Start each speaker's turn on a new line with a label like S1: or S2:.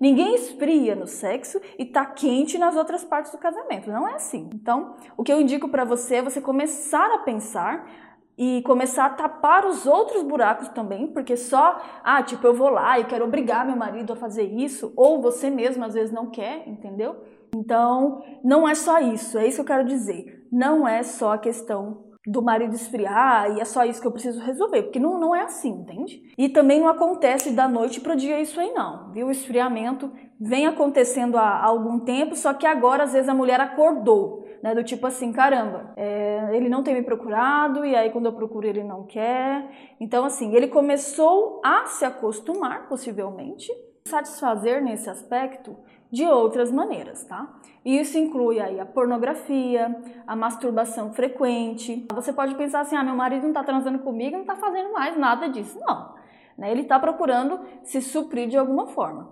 S1: Ninguém esfria no sexo e tá quente nas outras partes do casamento. Não é assim. Então, o que eu indico para você é você começar a pensar e começar a tapar os outros buracos também, porque só, ah, tipo, eu vou lá e quero obrigar meu marido a fazer isso, ou você mesmo às vezes não quer, entendeu? Então, não é só isso, é isso que eu quero dizer. Não é só a questão do marido esfriar e é só isso que eu preciso resolver, porque não, não é assim, entende? E também não acontece da noite pro dia isso aí não, viu? O esfriamento vem acontecendo há, algum tempo, só que agora às vezes a mulher acordou, né? Do tipo assim, caramba, é, ele não tem me procurado e aí quando eu procuro ele não quer. Então assim, ele começou a se acostumar, possivelmente, satisfazer nesse aspecto de outras maneiras, tá? E isso inclui aí a pornografia, a masturbação frequente. Você pode pensar assim, ah, meu marido não tá transando comigo, não tá fazendo mais nada disso. Não, né? Ele tá procurando se suprir de alguma forma.